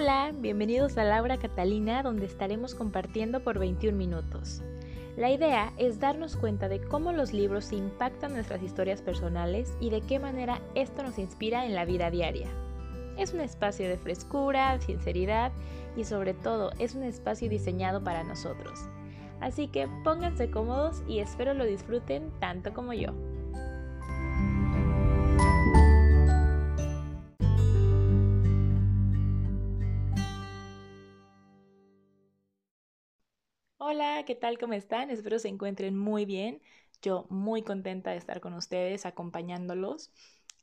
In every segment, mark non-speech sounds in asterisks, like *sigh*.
Hola, bienvenidos a Laura Catalina, donde estaremos compartiendo por 21 minutos. La idea es darnos cuenta de cómo los libros impactan nuestras historias personales y de qué manera esto nos inspira en la vida diaria. Es un espacio de frescura, sinceridad y sobre todo es un espacio diseñado para nosotros. Así que pónganse cómodos y espero lo disfruten tanto como yo. Hola, ¿qué tal? ¿Cómo están? Espero se encuentren muy bien. Yo muy contenta de estar con ustedes, acompañándolos.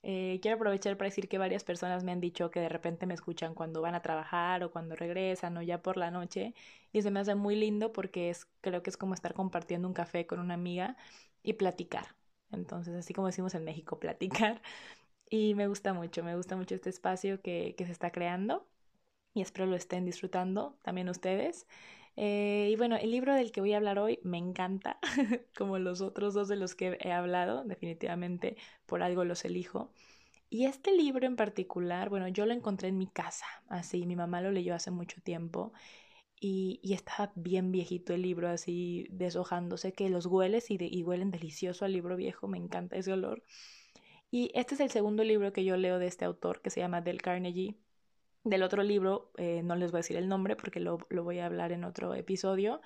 Eh, quiero aprovechar para decir que varias personas me han dicho que de repente me escuchan cuando van a trabajar o cuando regresan o ya por la noche y se me hace muy lindo porque es, creo que es como estar compartiendo un café con una amiga y platicar. Entonces, así como decimos en México, platicar. *laughs* Y me gusta mucho, me gusta mucho este espacio que, que se está creando y espero lo estén disfrutando también ustedes. Eh, y bueno, el libro del que voy a hablar hoy me encanta, *laughs* como los otros dos de los que he hablado, definitivamente por algo los elijo. Y este libro en particular, bueno, yo lo encontré en mi casa, así, mi mamá lo leyó hace mucho tiempo y, y estaba bien viejito el libro, así deshojándose, que los hueles y, y huelen delicioso al libro viejo, me encanta ese olor. Y este es el segundo libro que yo leo de este autor que se llama Del Carnegie del otro libro, eh, no les voy a decir el nombre porque lo, lo voy a hablar en otro episodio,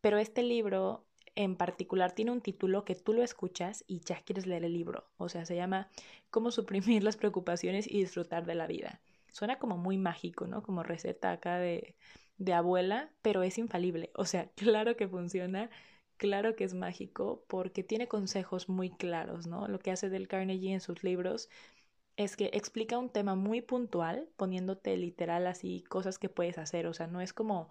pero este libro en particular tiene un título que tú lo escuchas y ya quieres leer el libro. O sea, se llama Cómo suprimir las preocupaciones y disfrutar de la vida. Suena como muy mágico, ¿no? Como receta acá de, de abuela, pero es infalible. O sea, *laughs* claro que funciona, claro que es mágico porque tiene consejos muy claros, ¿no? Lo que hace Del Carnegie en sus libros es que explica un tema muy puntual, poniéndote literal así cosas que puedes hacer. O sea, no es como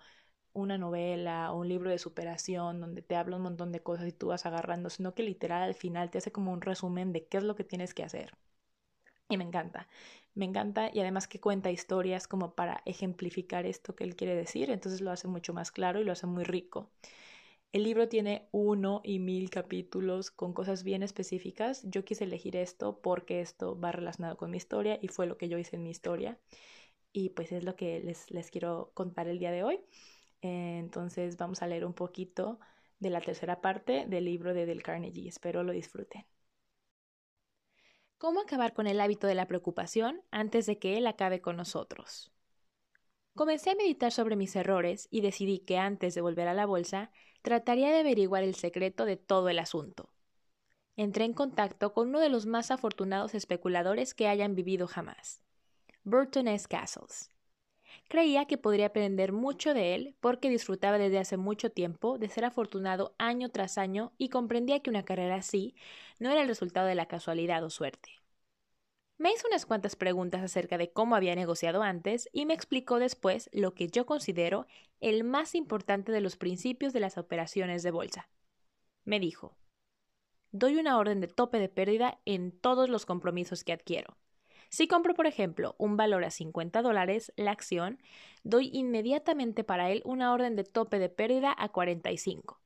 una novela o un libro de superación donde te habla un montón de cosas y tú vas agarrando, sino que literal al final te hace como un resumen de qué es lo que tienes que hacer. Y me encanta, me encanta y además que cuenta historias como para ejemplificar esto que él quiere decir, entonces lo hace mucho más claro y lo hace muy rico. El libro tiene uno y mil capítulos con cosas bien específicas. Yo quise elegir esto porque esto va relacionado con mi historia y fue lo que yo hice en mi historia. Y pues es lo que les, les quiero contar el día de hoy. Eh, entonces vamos a leer un poquito de la tercera parte del libro de Del Carnegie. Espero lo disfruten. ¿Cómo acabar con el hábito de la preocupación antes de que él acabe con nosotros? Comencé a meditar sobre mis errores y decidí que antes de volver a la bolsa trataría de averiguar el secreto de todo el asunto. Entré en contacto con uno de los más afortunados especuladores que hayan vivido jamás, Burton S. Castles. Creía que podría aprender mucho de él porque disfrutaba desde hace mucho tiempo de ser afortunado año tras año y comprendía que una carrera así no era el resultado de la casualidad o suerte. Me hizo unas cuantas preguntas acerca de cómo había negociado antes y me explicó después lo que yo considero el más importante de los principios de las operaciones de bolsa. Me dijo, doy una orden de tope de pérdida en todos los compromisos que adquiero. Si compro, por ejemplo, un valor a 50 dólares la acción, doy inmediatamente para él una orden de tope de pérdida a 45.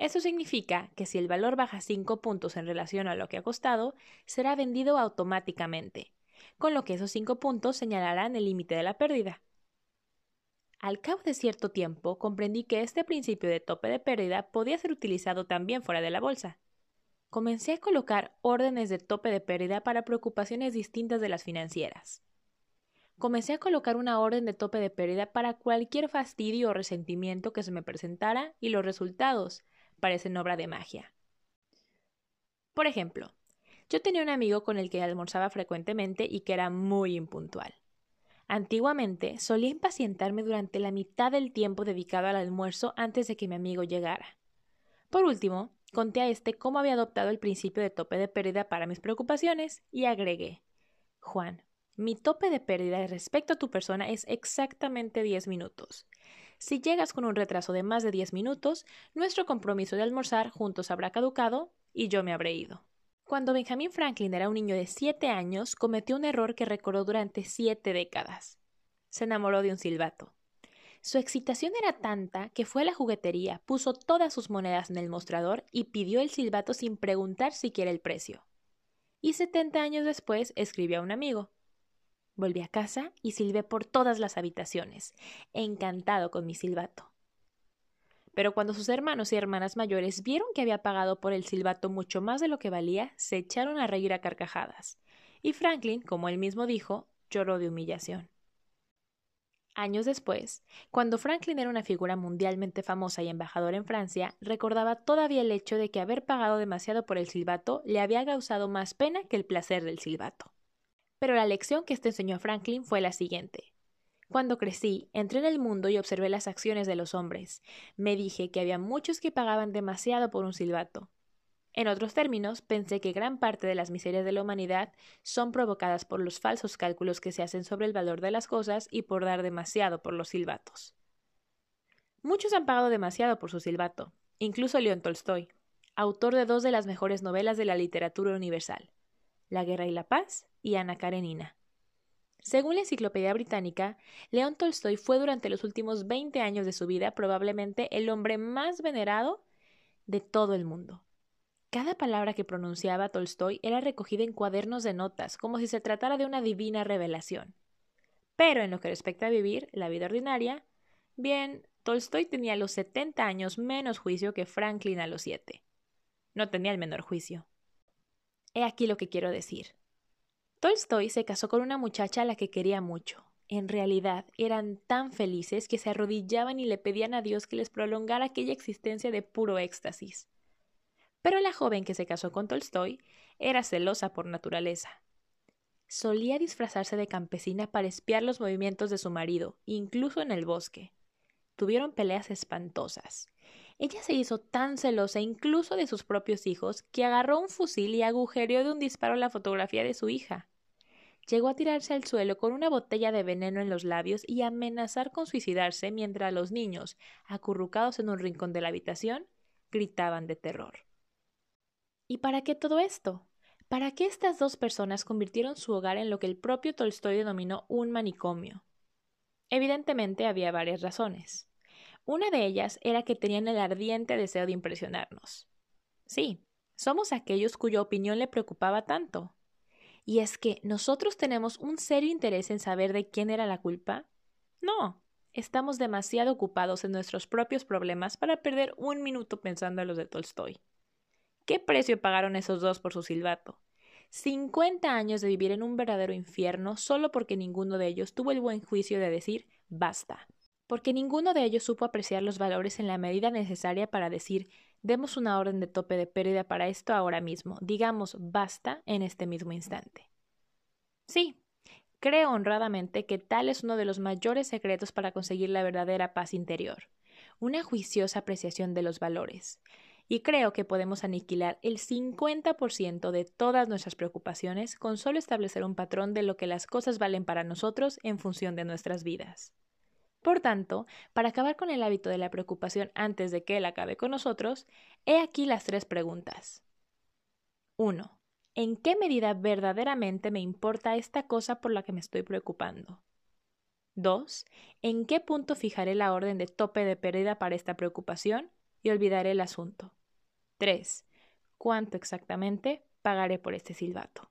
Eso significa que si el valor baja 5 puntos en relación a lo que ha costado, será vendido automáticamente, con lo que esos 5 puntos señalarán el límite de la pérdida. Al cabo de cierto tiempo, comprendí que este principio de tope de pérdida podía ser utilizado también fuera de la bolsa. Comencé a colocar órdenes de tope de pérdida para preocupaciones distintas de las financieras. Comencé a colocar una orden de tope de pérdida para cualquier fastidio o resentimiento que se me presentara y los resultados, parecen obra de magia. Por ejemplo, yo tenía un amigo con el que almorzaba frecuentemente y que era muy impuntual. Antiguamente solía impacientarme durante la mitad del tiempo dedicado al almuerzo antes de que mi amigo llegara. Por último, conté a este cómo había adoptado el principio de tope de pérdida para mis preocupaciones y agregué Juan, mi tope de pérdida respecto a tu persona es exactamente 10 minutos. Si llegas con un retraso de más de 10 minutos, nuestro compromiso de almorzar juntos habrá caducado y yo me habré ido. Cuando Benjamin Franklin era un niño de 7 años, cometió un error que recordó durante siete décadas. Se enamoró de un silbato. Su excitación era tanta que fue a la juguetería, puso todas sus monedas en el mostrador y pidió el silbato sin preguntar siquiera el precio. Y setenta años después escribió a un amigo Volví a casa y silbé por todas las habitaciones, encantado con mi silbato. Pero cuando sus hermanos y hermanas mayores vieron que había pagado por el silbato mucho más de lo que valía, se echaron a reír a carcajadas. Y Franklin, como él mismo dijo, lloró de humillación. Años después, cuando Franklin era una figura mundialmente famosa y embajador en Francia, recordaba todavía el hecho de que haber pagado demasiado por el silbato le había causado más pena que el placer del silbato. Pero la lección que esto enseñó a Franklin fue la siguiente. Cuando crecí, entré en el mundo y observé las acciones de los hombres. Me dije que había muchos que pagaban demasiado por un silbato. En otros términos, pensé que gran parte de las miserias de la humanidad son provocadas por los falsos cálculos que se hacen sobre el valor de las cosas y por dar demasiado por los silbatos. Muchos han pagado demasiado por su silbato, incluso León Tolstoy, autor de dos de las mejores novelas de la literatura universal, La Guerra y la Paz y Ana Karenina. Según la Enciclopedia Británica, León Tolstoy fue durante los últimos 20 años de su vida probablemente el hombre más venerado de todo el mundo. Cada palabra que pronunciaba Tolstoy era recogida en cuadernos de notas, como si se tratara de una divina revelación. Pero en lo que respecta a vivir la vida ordinaria, bien, Tolstoy tenía a los 70 años menos juicio que Franklin a los 7. No tenía el menor juicio. He aquí lo que quiero decir. Tolstoy se casó con una muchacha a la que quería mucho. En realidad eran tan felices que se arrodillaban y le pedían a Dios que les prolongara aquella existencia de puro éxtasis. Pero la joven que se casó con Tolstoy era celosa por naturaleza. Solía disfrazarse de campesina para espiar los movimientos de su marido, incluso en el bosque. Tuvieron peleas espantosas. Ella se hizo tan celosa incluso de sus propios hijos que agarró un fusil y agujereó de un disparo la fotografía de su hija. Llegó a tirarse al suelo con una botella de veneno en los labios y amenazar con suicidarse mientras los niños, acurrucados en un rincón de la habitación, gritaban de terror. ¿Y para qué todo esto? ¿Para qué estas dos personas convirtieron su hogar en lo que el propio Tolstoy denominó un manicomio? Evidentemente había varias razones. Una de ellas era que tenían el ardiente deseo de impresionarnos. Sí, somos aquellos cuya opinión le preocupaba tanto. Y es que nosotros tenemos un serio interés en saber de quién era la culpa. No, estamos demasiado ocupados en nuestros propios problemas para perder un minuto pensando en los de Tolstoy. ¿Qué precio pagaron esos dos por su silbato? Cincuenta años de vivir en un verdadero infierno solo porque ninguno de ellos tuvo el buen juicio de decir basta porque ninguno de ellos supo apreciar los valores en la medida necesaria para decir demos una orden de tope de pérdida para esto ahora mismo, digamos basta en este mismo instante. Sí, creo honradamente que tal es uno de los mayores secretos para conseguir la verdadera paz interior, una juiciosa apreciación de los valores. Y creo que podemos aniquilar el 50% de todas nuestras preocupaciones con solo establecer un patrón de lo que las cosas valen para nosotros en función de nuestras vidas. Por tanto, para acabar con el hábito de la preocupación antes de que él acabe con nosotros, he aquí las tres preguntas. 1. ¿En qué medida verdaderamente me importa esta cosa por la que me estoy preocupando? 2. ¿En qué punto fijaré la orden de tope de pérdida para esta preocupación y olvidaré el asunto? 3. ¿Cuánto exactamente pagaré por este silbato?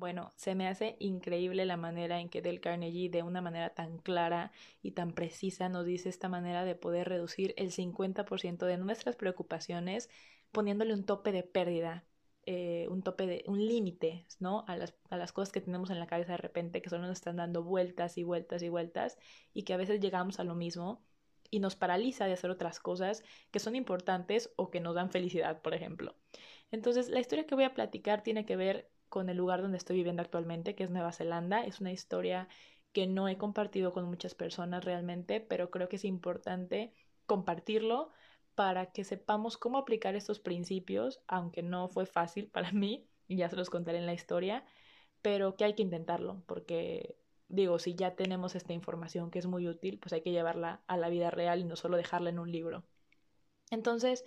Bueno, se me hace increíble la manera en que Del Carnegie de una manera tan clara y tan precisa nos dice esta manera de poder reducir el 50% de nuestras preocupaciones poniéndole un tope de pérdida, eh, un tope de, un límite, ¿no? A las, a las cosas que tenemos en la cabeza de repente que solo nos están dando vueltas y vueltas y vueltas y que a veces llegamos a lo mismo y nos paraliza de hacer otras cosas que son importantes o que nos dan felicidad, por ejemplo. Entonces, la historia que voy a platicar tiene que ver con el lugar donde estoy viviendo actualmente, que es Nueva Zelanda. Es una historia que no he compartido con muchas personas realmente, pero creo que es importante compartirlo para que sepamos cómo aplicar estos principios, aunque no fue fácil para *laughs* mí, y ya se los contaré en la historia, pero que hay que intentarlo, porque digo, si ya tenemos esta información que es muy útil, pues hay que llevarla a la vida real y no solo dejarla en un libro. Entonces,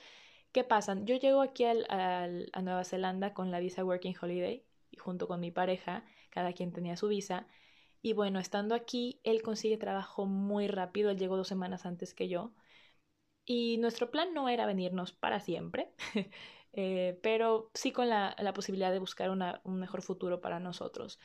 ¿qué pasa? Yo llego aquí a Nueva Zelanda con la visa Working Holiday y junto con mi pareja, cada quien tenía su visa. Y bueno, estando aquí, él consigue trabajo muy rápido, él llegó dos semanas antes que yo. Y nuestro plan no era venirnos para siempre, *laughs* eh, pero sí con la, posibilidad de buscar un mejor futuro para nosotros.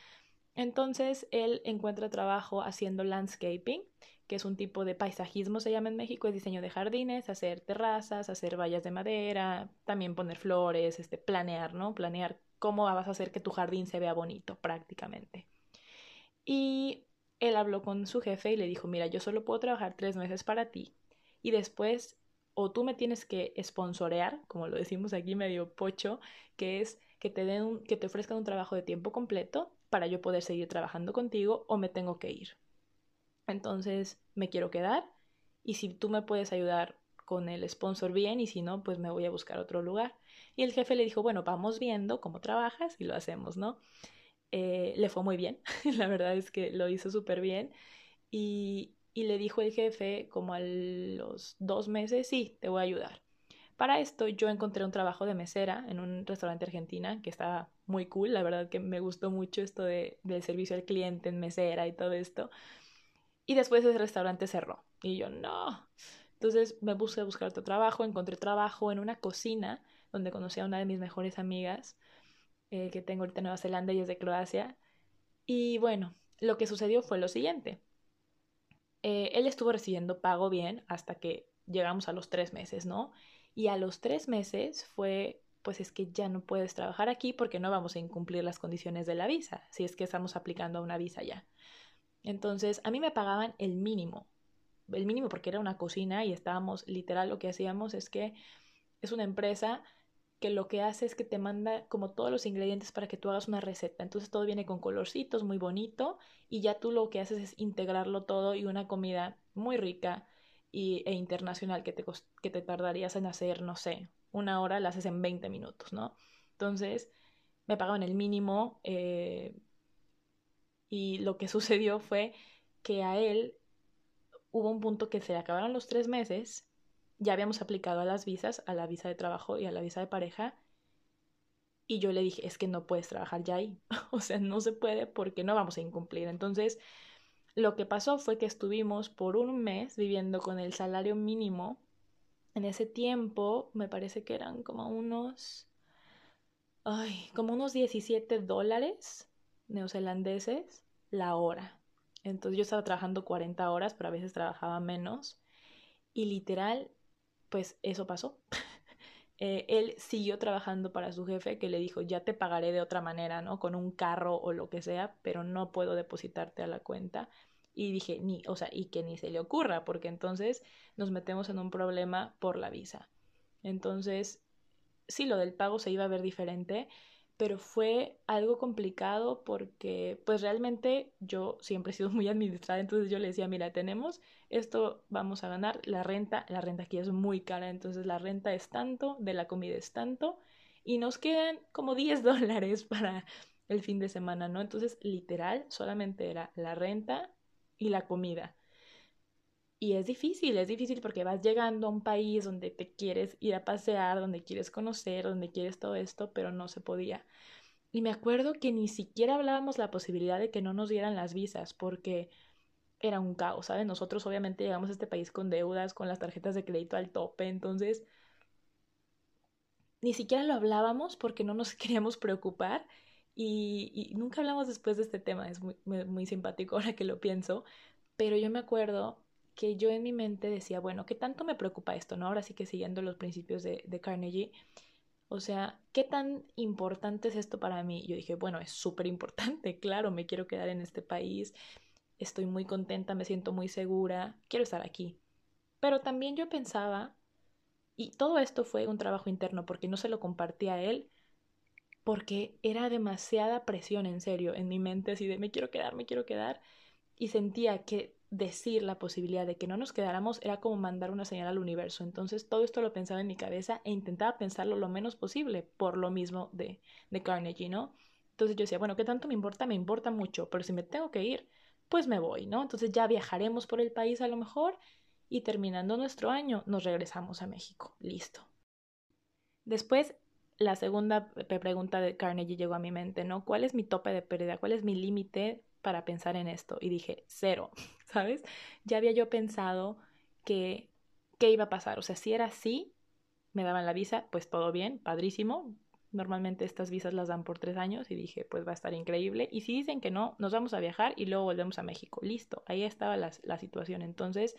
Entonces él encuentra trabajo haciendo landscaping, que es un tipo de paisajismo, se llama en México, es diseño de jardines, hacer terrazas, hacer vallas de madera, también poner flores, este, planear, ¿no? Planear cómo vas a hacer que tu jardín se vea bonito prácticamente. Y él habló con su jefe y le dijo, mira, yo solo puedo trabajar tres meses para ti y después o tú me tienes que sponsorear, como lo decimos aquí medio pocho, que es que te den que te ofrezcan un trabajo de tiempo completo para yo poder seguir trabajando contigo o me tengo que ir. Entonces me quiero quedar y si tú me puedes ayudar con el sponsor bien y si no, pues me voy a buscar otro lugar. Y el jefe le dijo, bueno, vamos viendo cómo trabajas y lo hacemos, ¿no? Eh, le fue muy bien, *laughs* la verdad es que lo hizo súper bien y, y le dijo el jefe como a los dos meses, sí, te voy a ayudar. Para esto yo encontré un trabajo de mesera en un restaurante argentina que estaba muy cool, la verdad que me gustó mucho esto de, del servicio al cliente en mesera y todo esto. Y después ese restaurante cerró y yo no. Entonces me puse a buscar otro trabajo, encontré trabajo en una cocina donde conocí a una de mis mejores amigas eh, que tengo ahorita en Nueva Zelanda y es de Croacia. Y bueno, lo que sucedió fue lo siguiente. Eh, él estuvo recibiendo pago bien hasta que llegamos a los tres meses, ¿no? Y a los tres meses fue, pues es que ya no puedes trabajar aquí porque no vamos a incumplir las condiciones de la visa, si es que estamos aplicando a una visa ya. Entonces, a mí me pagaban el mínimo, el mínimo porque era una cocina y estábamos, literal, lo que hacíamos es que es una empresa que lo que hace es que te manda como todos los ingredientes para que tú hagas una receta. Entonces todo viene con colorcitos, muy bonito, y ya tú lo que haces es integrarlo todo y una comida muy rica y, e internacional que te, que te tardarías en hacer, no sé, una hora, la haces en 20 minutos, ¿no? Entonces, me pagaban el mínimo eh, y lo que *laughs* sucedió fue que a él hubo un punto que se acabaron los tres meses, ya habíamos aplicado a las visas, a la visa de trabajo y a la visa de pareja, y yo le dije, es que no puedes trabajar ya ahí, *laughs* o sea, no se puede porque no vamos a incumplir. Entonces, lo que pasó fue que estuvimos por un mes viviendo con el salario mínimo. En ese tiempo me parece que eran como unos, ay, como unos 17 dólares neozelandeses la hora. Entonces yo estaba trabajando 40 horas, pero a veces trabajaba menos. Y literal, pues eso pasó. *laughs* Eh, él siguió trabajando para su jefe que le dijo, ya te pagaré de otra manera, ¿no? Con un carro o lo que sea, pero no puedo depositarte a la cuenta. Y dije, ni, o sea, y que ni se le ocurra, porque entonces nos metemos en un problema por la visa. Entonces, sí, lo del pago se iba a ver diferente, pero fue algo complicado porque, pues realmente yo siempre he sido muy administrada, entonces yo le decía, mira, tenemos esto, vamos a ganar la renta, la renta aquí es muy cara, entonces la renta es tanto, de la comida es tanto, y nos quedan como 10 *laughs* dólares para el fin de semana, ¿no? Entonces, literal, solamente era la renta y la comida. Y es difícil, es difícil porque vas llegando a un país donde te quieres ir a pasear, donde quieres conocer, donde quieres todo esto, pero no se podía. Y me acuerdo que ni siquiera hablábamos la posibilidad de que no nos dieran las visas porque era un caos, ¿sabes? Nosotros obviamente llegamos a este país con deudas, con las tarjetas de crédito al tope, entonces ni siquiera lo hablábamos porque no nos *laughs* queríamos preocupar y, nunca hablamos después de este tema, es muy, muy, simpático ahora que lo pienso, pero yo me acuerdo que yo en mi mente decía, bueno, ¿qué tanto me preocupa esto? ¿No? Ahora sí que siguiendo los principios de, de Carnegie, o sea, ¿qué tan importante es esto para mí? Yo dije, bueno, es súper importante, *laughs* claro, me quiero quedar en este país, estoy muy contenta, me siento muy segura, quiero estar aquí. Pero también yo pensaba, y todo esto fue un trabajo interno porque no se lo compartí a él, porque era demasiada presión en serio en mi mente, así de me quiero quedar, me quiero quedar, y sentía que decir la posibilidad de que no nos quedáramos era como mandar una señal al universo. Entonces todo esto lo pensaba en mi cabeza e intentaba pensarlo lo menos posible por lo mismo de, de Carnegie, ¿no? Entonces yo decía, bueno, ¿qué tanto me importa? Me importa mucho, pero si me tengo que ir, pues me voy, ¿no? Entonces ya viajaremos por el país a lo mejor y terminando nuestro año nos regresamos a México. Listo. Después la segunda pregunta de Carnegie llegó a mi mente, ¿no? ¿Cuál es mi tope de pérdida? ¿Cuál es mi límite para pensar en esto? Y dije, cero, *laughs* ¿sabes? Ya había yo pensado que qué iba a pasar. O sea, si era así, me daban la visa, pues todo bien, padrísimo. Normalmente estas visas las dan por tres años y dije, pues va a estar increíble. Y si dicen que no, nos vamos a viajar y luego volvemos a México. Listo, ahí estaba la, la situación. Entonces,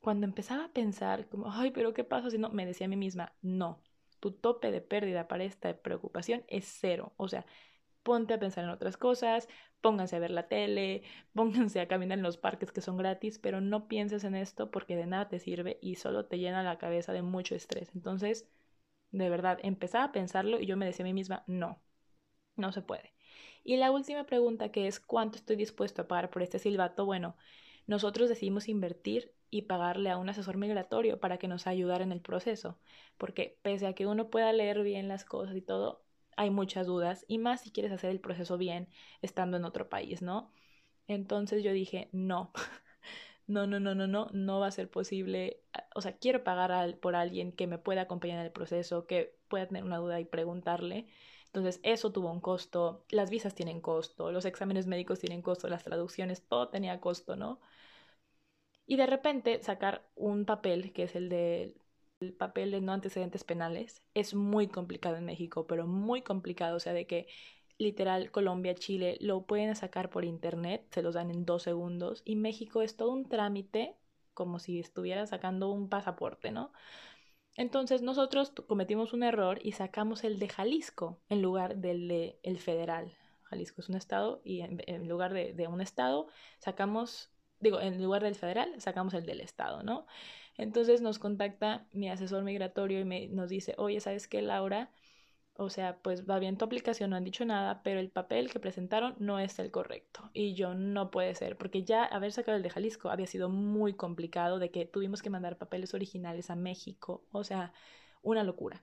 cuando empezaba a pensar, como, ay, pero ¿qué pasa si no? Me decía a mí misma, no, tu tope de pérdida para esta preocupación es cero. O sea, ponte a pensar en otras cosas, pónganse a ver la tele, *laughs* pónganse a caminar en los parques que son gratis, pero no pienses en esto porque de nada te sirve y solo te llena la cabeza de mucho estrés. Entonces, de verdad, empezaba a pensarlo y yo me decía a mí misma, no, no se puede. Y la última pregunta que es, ¿cuánto estoy dispuesto a pagar por este silbato? Bueno, nosotros decidimos invertir y pagarle a un asesor migratorio para que nos ayudara en el proceso, porque pese a que uno pueda leer bien las cosas y todo, hay muchas dudas y más si quieres hacer el proceso bien estando en otro país, ¿no? Entonces yo dije, no, *laughs* no, no, no, no, no, no va a ser posible. O sea, quiero pagar por alguien que me pueda acompañar en el proceso, que pueda tener una duda y preguntarle. Entonces, eso tuvo un costo, las visas tienen costo, los exámenes médicos tienen costo, las traducciones, todo tenía costo, ¿no? Y de repente sacar un papel, que es el de el papel de no antecedentes penales es muy complicado en México, pero muy complicado, o sea, de que literal Colombia, Chile lo pueden sacar por internet, se los dan en dos segundos y México es todo un trámite como si estuviera sacando un pasaporte, ¿no? Entonces nosotros cometimos un error y sacamos el de Jalisco en lugar del de el federal. Jalisco es un estado y en, lugar de, de un estado sacamos, digo, en lugar del federal sacamos el del estado, ¿no? Entonces nos contacta mi asesor migratorio y me, nos dice, oye, ¿sabes qué, Laura? O sea, pues va bien tu aplicación, no han dicho nada, pero el papel que presentaron no es el correcto. Y yo no puede ser, porque ya haber sacado el de Jalisco había sido muy complicado, de que tuvimos que mandar papeles originales a México, o sea, una locura.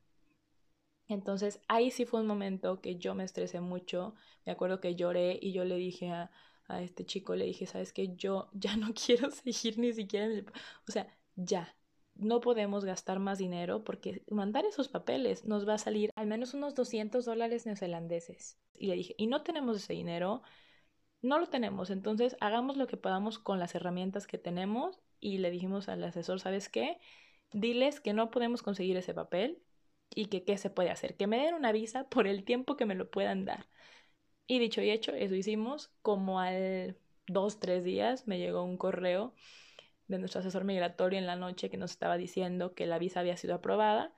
Entonces ahí sí fue un momento que yo me estresé mucho, me acuerdo que lloré y yo le dije a, a este chico, le dije, sabes que yo *laughs* ya no quiero seguir ni siquiera en el... O sea, ya. No podemos gastar más dinero porque mandar esos papeles nos va a salir al menos unos 200 dólares neozelandeses. Y le dije, y no tenemos ese dinero, no lo tenemos, entonces hagamos lo que podamos con las herramientas que tenemos y le dijimos al asesor, ¿sabes qué? Diles que no podemos conseguir ese papel y que qué se puede hacer, que me den una visa por el tiempo que me lo puedan dar. Y dicho y hecho, eso hicimos, como al dos, tres días me llegó un correo de nuestro asesor migratorio en la noche que nos estaba diciendo que la visa había sido aprobada.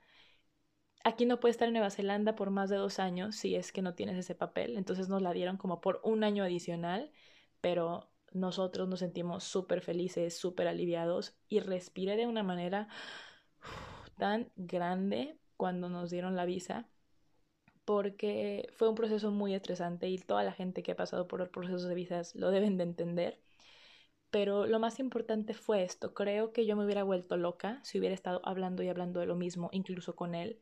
Aquí no puede estar en Nueva Zelanda por más de dos años si es que no tienes ese papel. Entonces nos la dieron como por un año adicional, pero nosotros nos sentimos súper felices, súper aliviados y respiré de una manera tan grande cuando nos dieron la visa porque fue un proceso muy estresante y toda la gente que ha pasado por los procesos de visas lo deben de entender pero lo más importante fue esto. Creo que yo me hubiera vuelto loca si hubiera estado hablando y hablando de lo mismo, incluso con él.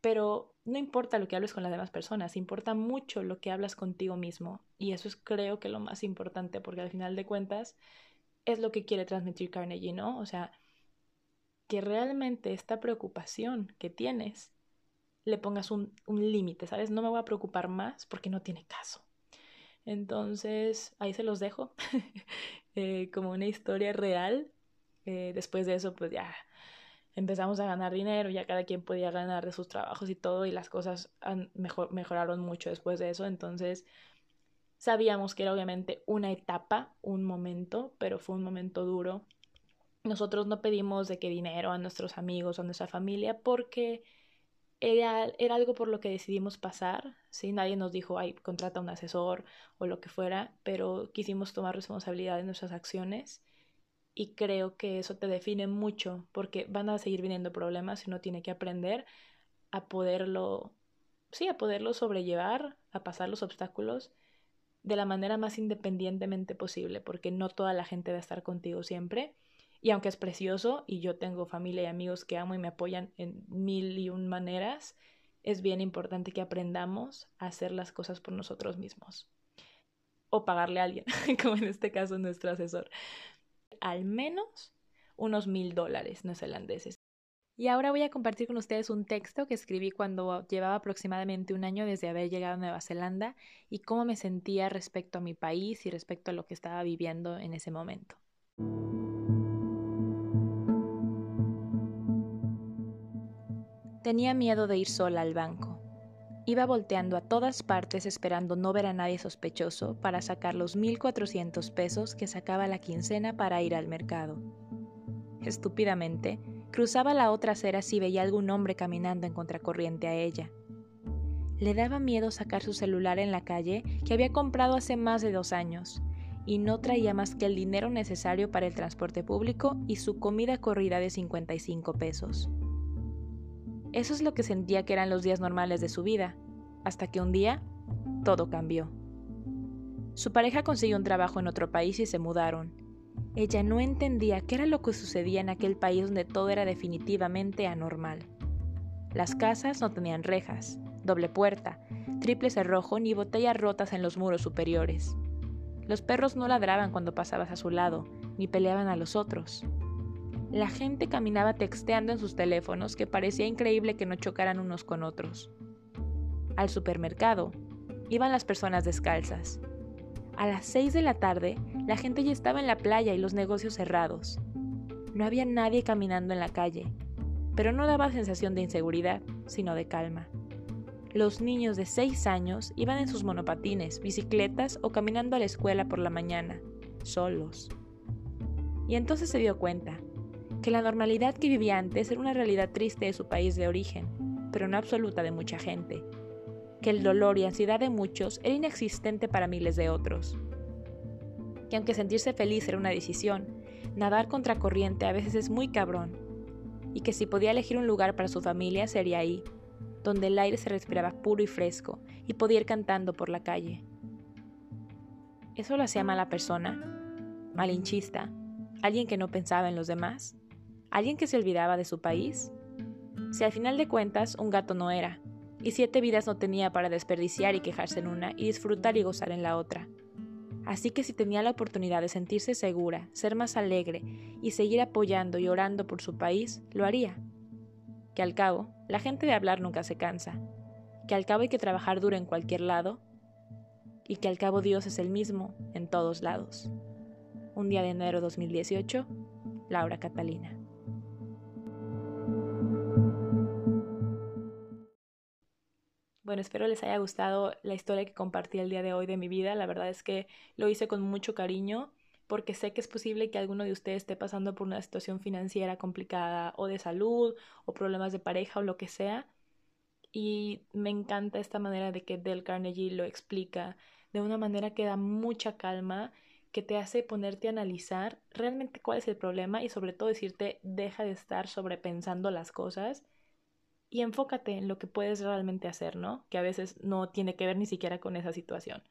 Pero no importa lo que hables con las demás personas, importa mucho lo que hablas contigo mismo. Y eso es creo que lo más importante, porque al final de cuentas es lo que quiere transmitir Carnegie, ¿no? O sea, que realmente esta preocupación que tienes le pongas un, un límite, ¿sabes? No me voy a preocupar más porque no tiene caso. Entonces, ahí se los dejo. *laughs* Eh, como una historia real. Eh, después de eso, pues ya empezamos a ganar dinero, ya cada quien podía ganar de sus trabajos y todo, y las cosas mejoraron mucho después de eso. Entonces, sabíamos que era obviamente una etapa, un momento, pero fue un momento duro. Nosotros no pedimos de qué dinero a nuestros amigos o a nuestra familia porque era, era algo por lo que decidimos pasar, ¿sí? Nadie nos dijo, ay, contrata un asesor o lo que fuera, pero quisimos tomar responsabilidad de nuestras acciones y creo que eso te define mucho porque van a seguir viniendo problemas y uno tiene que aprender a poderlo, sí, a poderlo sobrellevar, a pasar los obstáculos de la manera más independientemente posible, porque no toda la gente va a estar contigo siempre y aunque es precioso y yo tengo familia y amigos que amo y me apoyan en mil y un maneras, es bien importante que aprendamos a hacer las cosas por nosotros mismos. O pagarle a alguien, *laughs* como en este caso nuestro asesor. Al menos unos mil dólares neozelandeses. Y ahora voy a compartir con ustedes un texto que escribí cuando llevaba aproximadamente un año desde haber llegado a Nueva Zelanda y cómo me sentía respecto a mi país y respecto a lo que estaba viviendo en ese momento. Tenía miedo de ir sola al banco. Iba volteando a todas partes esperando no ver a nadie sospechoso para sacar los 1.400 pesos que sacaba la quincena para ir al mercado. Estúpidamente, cruzaba la otra acera si veía algún hombre caminando en contracorriente a ella. Le daba miedo sacar su celular en la calle que había comprado hace más de dos años, y no traía más que el dinero necesario para el transporte público y su comida corrida de 55 pesos. Eso es lo que sentía que eran los días normales de su vida, hasta que un día todo cambió. Su pareja consiguió un trabajo en otro país y se mudaron. Ella no entendía qué era lo que sucedía en aquel país donde todo era definitivamente anormal. Las casas no tenían rejas, doble puerta, triple cerrojo ni botellas rotas en los muros superiores. Los perros no ladraban cuando pasabas a su lado, ni peleaban a los otros. La gente caminaba texteando en sus teléfonos que parecía increíble que no chocaran unos con otros. Al supermercado iban las personas descalzas. A las seis de la tarde, la gente ya estaba en la playa y los negocios cerrados. No había nadie caminando en la calle, pero no daba sensación de inseguridad, sino de calma. Los niños de seis años iban en sus monopatines, bicicletas o caminando a la escuela por la mañana, solos. Y entonces se dio cuenta que la normalidad que vivía antes era una realidad triste de su país de origen, pero no absoluta de mucha gente, que el dolor y ansiedad de muchos era inexistente para miles de otros, que aunque sentirse feliz era una decisión, nadar contra corriente a veces es muy cabrón, y que si podía elegir un lugar para su familia sería ahí, donde el aire se respiraba puro y fresco y podía ir cantando por la calle. ¿Eso lo hacía mala persona? ¿Malinchista? ¿Alguien que no pensaba en los demás? ¿Alguien que se olvidaba de su país? Si al final de cuentas un gato no era, y siete vidas no tenía para desperdiciar y quejarse en una y disfrutar y gozar en la otra. Así que si tenía la oportunidad de sentirse segura, ser más alegre y seguir apoyando y orando por su país, lo haría. Que al cabo, la gente de hablar nunca se cansa. Que al cabo hay que trabajar duro en cualquier lado. Y que al cabo Dios es el mismo en todos lados. Un día de enero 2018, Laura Catalina. Bueno, espero les haya gustado la historia que compartí el día de hoy de mi vida. La verdad es que lo hice con mucho cariño porque sé que es posible que alguno de ustedes esté pasando por una situación financiera complicada o de salud o problemas de pareja o lo que sea. Y me encanta esta manera de que Del Carnegie lo explica de una manera que da mucha calma, que te hace ponerte a analizar realmente cuál es el problema y sobre todo decirte deja de estar sobrepensando las cosas y enfócate en lo que puedes realmente hacer, ¿no? Que a veces no tiene que ver ni siquiera con esa situación.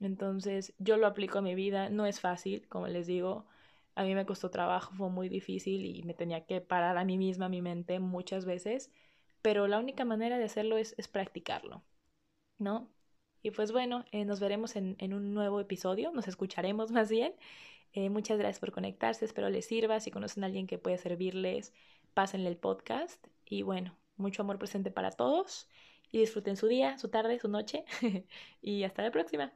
Entonces, yo lo aplico a mi vida, no es fácil, como les digo, a mí me costó trabajo, fue muy difícil y me tenía que parar a mí misma, a mi mente muchas veces, pero la única manera de hacerlo es, practicarlo, ¿no? Y pues bueno, eh, nos veremos en, un nuevo episodio, nos escucharemos *laughs* más bien. Eh, muchas gracias por conectarse, espero les sirva. Si conocen a alguien que puede servirles, pásenle el podcast. Y bueno, mucho amor presente para todos y disfruten su día, su tarde, su noche *laughs* y hasta la próxima.